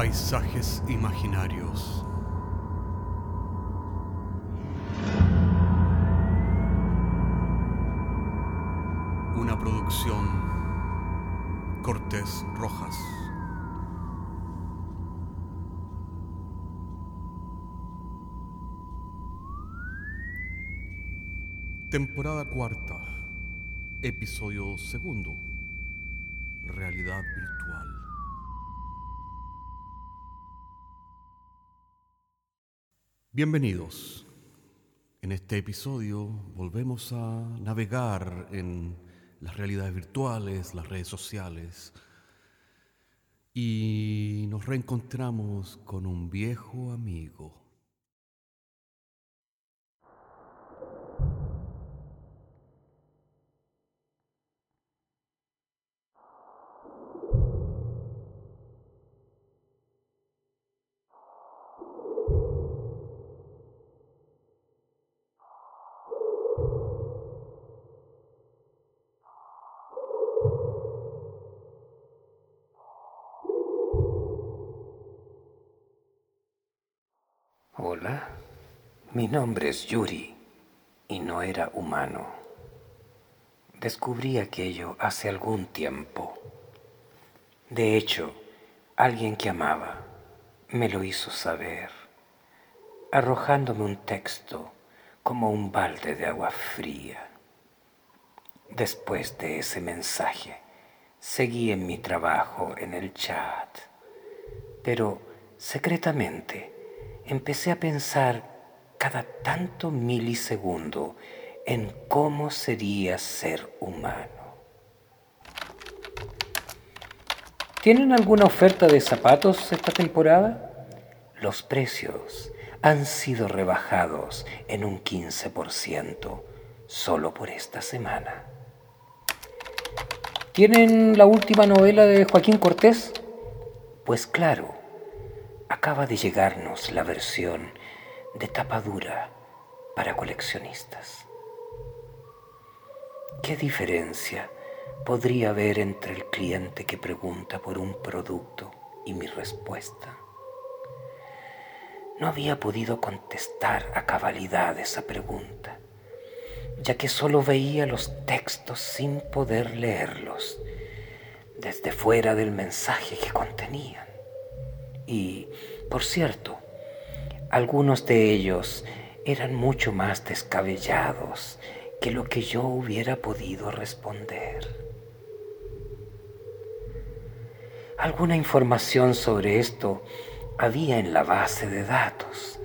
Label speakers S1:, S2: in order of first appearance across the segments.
S1: Paisajes imaginarios. Una producción Cortés Rojas. Temporada cuarta, episodio segundo, realidad virtual. Bienvenidos. En este episodio volvemos a navegar en las realidades virtuales, las redes sociales, y nos reencontramos con un viejo amigo.
S2: Hola, mi nombre es Yuri y no era humano. Descubrí aquello hace algún tiempo. De hecho, alguien que amaba me lo hizo saber, arrojándome un texto como un balde de agua fría. Después de ese mensaje, seguí en mi trabajo en el chat, pero secretamente empecé a pensar cada tanto milisegundo en cómo sería ser humano. ¿Tienen alguna oferta de zapatos esta temporada? Los precios han sido rebajados en un 15% solo por esta semana. ¿Tienen la última novela de Joaquín Cortés? Pues claro, acaba de llegarnos la versión de tapadura para coleccionistas. ¿Qué diferencia podría haber entre el cliente que pregunta por un producto y mi respuesta? No había podido contestar a cabalidad esa pregunta, ya que solo veía los textos sin poder leerlos desde fuera del mensaje que contenían. Y, por cierto, algunos de ellos eran mucho más descabellados que lo que yo hubiera podido responder. Alguna información sobre esto había en la base de datos,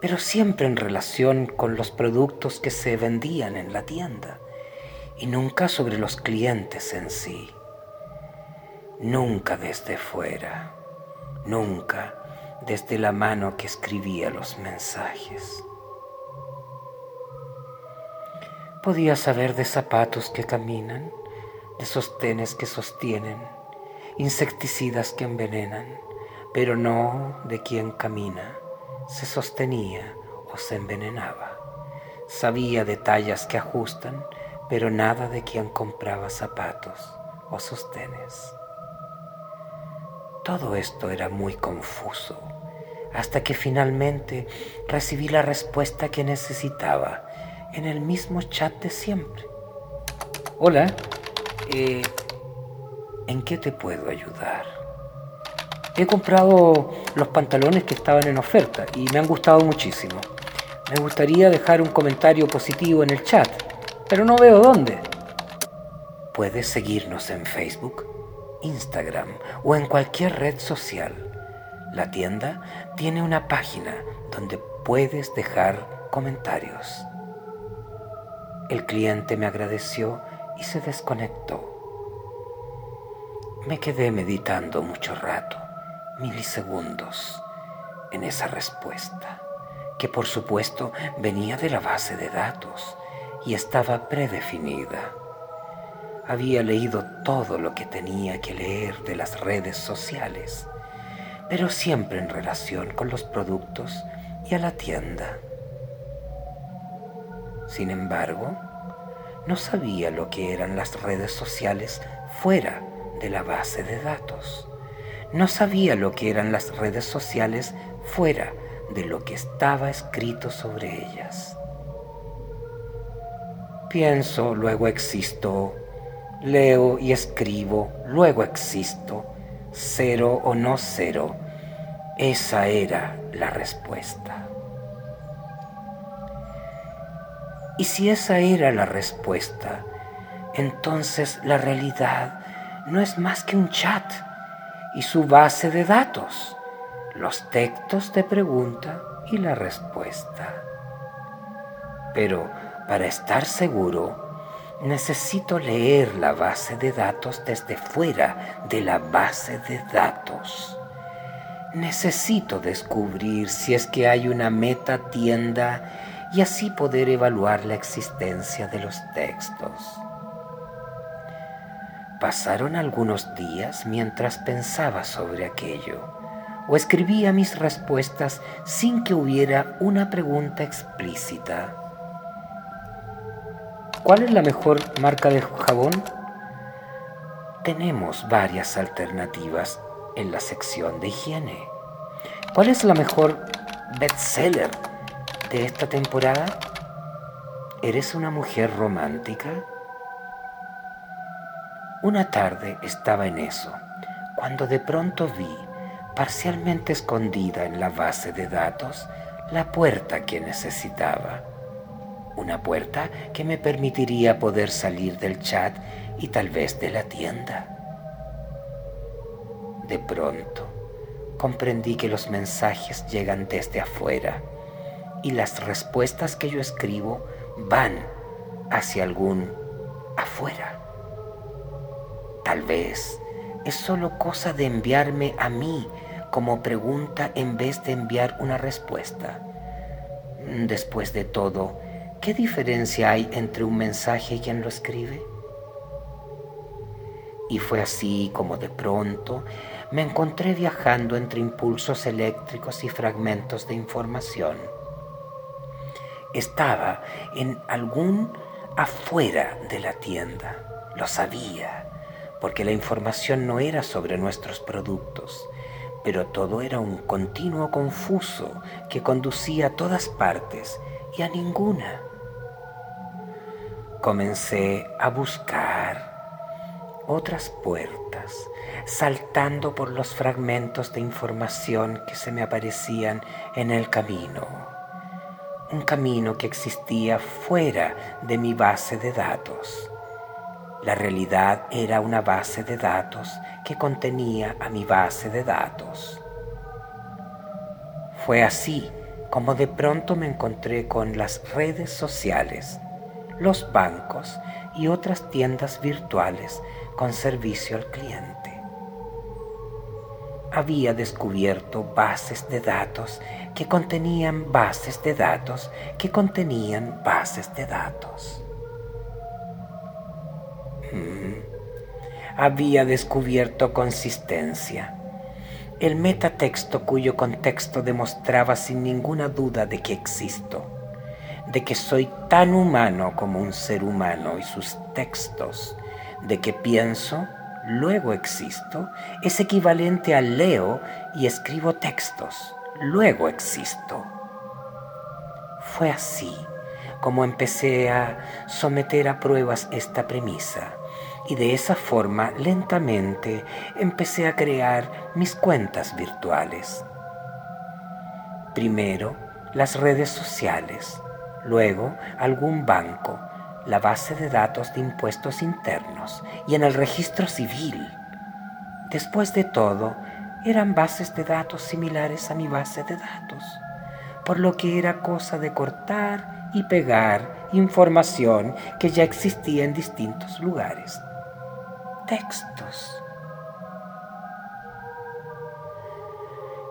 S2: pero siempre en relación con los productos que se vendían en la tienda y nunca sobre los clientes en sí. Nunca desde fuera nunca desde la mano que escribía los mensajes. Podía saber de zapatos que caminan, de sostenes que sostienen, insecticidas que envenenan, pero no de quien camina, se sostenía o se envenenaba. Sabía de tallas que ajustan, pero nada de quien compraba zapatos o sostenes. Todo esto era muy confuso, hasta que finalmente recibí la respuesta que necesitaba en el mismo chat de siempre. Hola, eh, ¿en qué te puedo ayudar? He comprado los pantalones que estaban en oferta y me han gustado muchísimo. Me gustaría dejar un comentario positivo en el chat, pero no veo dónde. Puedes seguirnos en Facebook Instagram o en cualquier red social. La tienda tiene una página donde puedes dejar comentarios. El cliente me agradeció y se desconectó. Me quedé meditando mucho rato, milisegundos, en esa respuesta, que por supuesto venía de la base de datos y estaba predefinida había leído todo lo que tenía que leer de las redes sociales, pero siempre en relación con los productos y a la tienda. Sin embargo, no sabía lo que eran las redes sociales fuera de la base de datos. No sabía lo que eran las redes sociales fuera de lo que estaba escrito sobre ellas. Pienso, luego existo. Leo y escribo, luego existo. Cero o no cero. Esa era la respuesta. Y si esa era la respuesta, entonces la realidad no es más que un chat y su base de datos, los textos de pregunta y la respuesta. Pero para estar seguro, necesito leer la base de datos desde fuera de la base de datos. Necesito descubrir si es que hay una meta tienda y así poder evaluar la existencia de los textos. Pasaron algunos días mientras pensaba sobre aquello o escribía mis respuestas sin que hubiera una pregunta explícita. ¿Cuál es la mejor marca de jabón? Tenemos varias alternativas en la sección de higiene. ¿Cuál es la mejor bestseller de esta temporada? ¿Eres una mujer romántica? Una tarde estaba en eso, cuando de pronto vi, parcialmente escondida en la base de datos, la puerta que necesitaba. Una puerta que me permitiría poder salir del chat y tal vez de la tienda. De pronto, comprendí que los mensajes llegan desde afuera y las respuestas que yo escribo van hacia algún afuera. Tal vez es solo cosa de enviarme a mí como pregunta en vez de enviar una respuesta. Después de todo, ¿qué diferencia hay entre un mensaje y quien lo escribe? Y fue así como de pronto me encontré viajando entre impulsos eléctricos y fragmentos de información estaba en algún afuera de la tienda. Lo sabía, porque la información no era sobre nuestros productos, pero todo era un continuo confuso que conducía a todas partes y a ninguna. Comencé a buscar otras puertas, saltando por los fragmentos de información que se me aparecían en el camino un camino que existía fuera de mi base de datos. La realidad era una base de datos que contenía a mi base de datos. Fue así como de pronto me encontré con las redes sociales, los bancos y otras tiendas virtuales con servicio al cliente había descubierto bases de datos que contenían bases de datos que contenían bases de datos. Mm. Había descubierto consistencia. El metatexto cuyo contexto demostraba sin ninguna duda de que existo, de que soy tan humano como un ser humano y sus textos, de que pienso luego existo, es equivalente a leo y escribo textos, luego existo. Fue así como empecé a someter a pruebas esta premisa y de esa forma lentamente empecé a crear mis cuentas virtuales. Primero las redes sociales, luego algún banco, la base de datos de impuestos internos y en el registro civil. Después de todo, eran bases de datos similares a mi base de datos, por lo que era cosa de cortar y pegar información que ya existía en distintos lugares. Textos.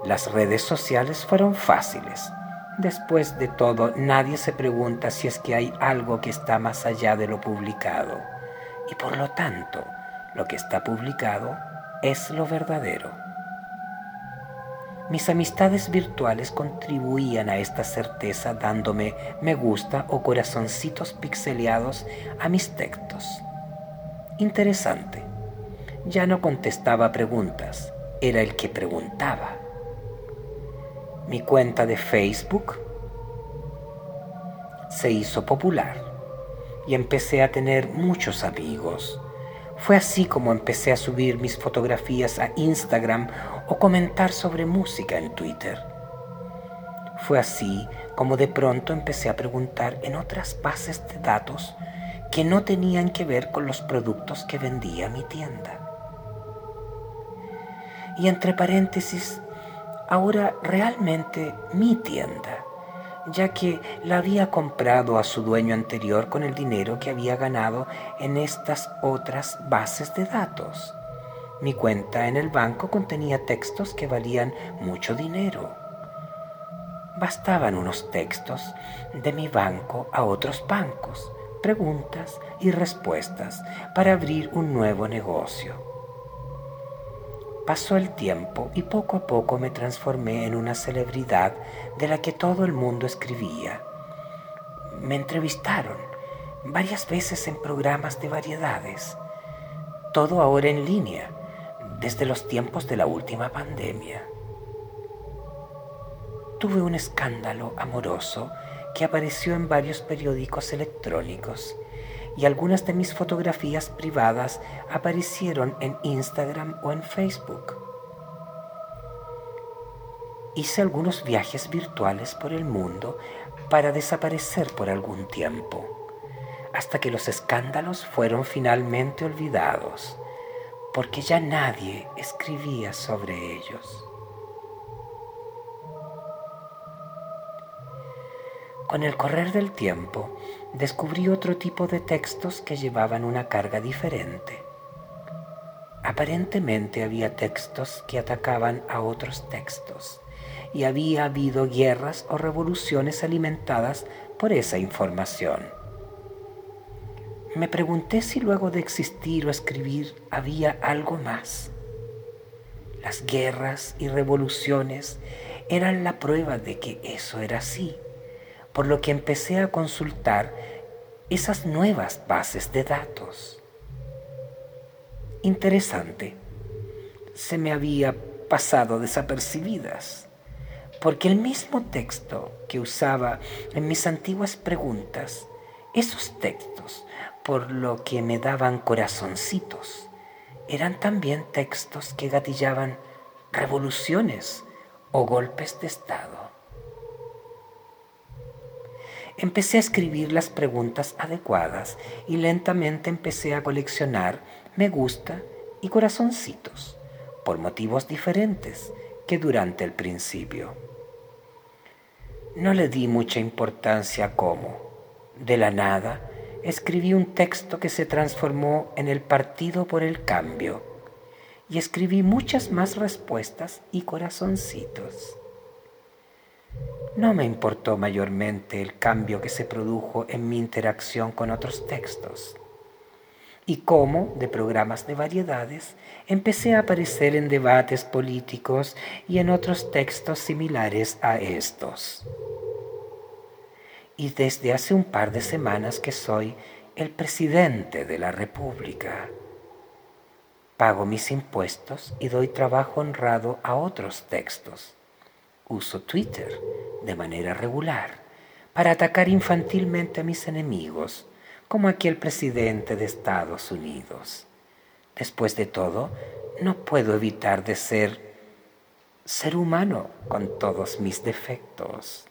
S2: Las redes sociales fueron fáciles Después de todo, nadie se pregunta si es que hay algo que está más allá de lo publicado. Y por lo tanto, lo que está publicado es lo verdadero. Mis amistades virtuales contribuían a esta certeza dándome me gusta o corazoncitos pixeleados a mis textos. Interesante. Ya no contestaba preguntas, era el que preguntaba. Mi cuenta de Facebook se hizo popular y empecé a tener muchos amigos. Fue así como empecé a subir mis fotografías a Instagram o comentar sobre música en Twitter. Fue así como de pronto empecé a preguntar en otras bases de datos que no tenían que ver con los productos que vendía mi tienda. Y entre paréntesis, ahora realmente mi tienda, ya que la había comprado a su dueño anterior con el dinero que había ganado en estas otras bases de datos. Mi cuenta en el banco contenía textos que valían mucho dinero. Bastaban unos textos de mi banco a otros bancos, preguntas y respuestas para abrir un nuevo negocio. Pasó el tiempo y poco a poco me transformé en una celebridad de la que todo el mundo escribía. Me entrevistaron varias veces en programas de variedades, todo ahora en línea, desde los tiempos de la última pandemia. Tuve un escándalo amoroso que apareció en varios periódicos electrónicos y algunas de mis fotografías privadas aparecieron en Instagram o en Facebook. Hice algunos viajes virtuales por el mundo para desaparecer por algún tiempo, hasta que los escándalos fueron finalmente olvidados, porque ya nadie escribía sobre ellos. Con el correr del tiempo, descubrí otro tipo de textos que llevaban una carga diferente. Aparentemente había textos que atacaban a otros textos y había habido guerras o revoluciones alimentadas por esa información. Me pregunté si luego de existir o escribir había algo más. Las guerras y revoluciones eran la prueba de que eso era así por lo que empecé a consultar esas nuevas bases de datos. Interesante, se me había pasado desapercibidas, porque el mismo texto que usaba en mis antiguas preguntas, esos textos, por lo que me daban corazoncitos, eran también textos que gatillaban revoluciones o golpes de Estado empecé a escribir las preguntas adecuadas y lentamente empecé a coleccionar me gusta y corazoncitos, por motivos diferentes que durante el principio. No le di mucha importancia a cómo, de la nada, escribí un texto que se transformó en el Partido por el Cambio y escribí muchas más respuestas y corazoncitos. No me importó mayormente el cambio que se produjo en mi interacción con otros textos y cómo, de programas de variedades, empecé a aparecer en debates políticos y en otros textos similares a estos. Y desde hace un par de semanas que soy el presidente de la República. Pago mis impuestos y doy trabajo honrado a otros textos uso Twitter de manera regular para atacar infantilmente a mis enemigos, como aquel presidente de Estados Unidos. Después de todo, no puedo evitar de ser ser humano con todos mis defectos.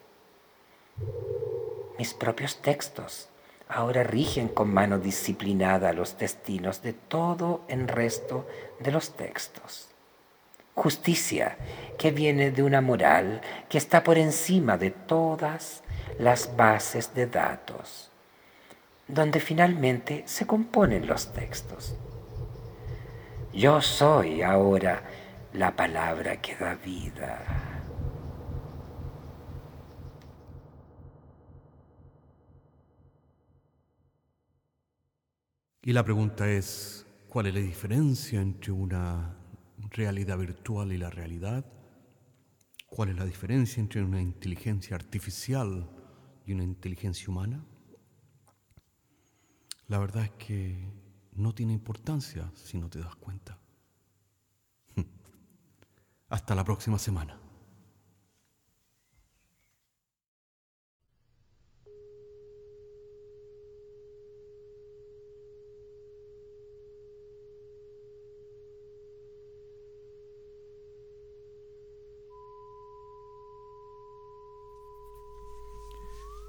S2: Mis propios textos ahora rigen con mano disciplinada los destinos de todo el resto de los textos justicia que viene de una moral que está por encima de todas las bases de datos, donde finalmente se componen los textos. Yo soy ahora la palabra que da vida.
S1: Y la pregunta es, ¿cuál es la diferencia entre una realidad virtual y la realidad? ¿Cuál es la diferencia entre una inteligencia artificial y una inteligencia humana? La verdad es que no tiene importancia si no te das cuenta. Hasta la próxima semana.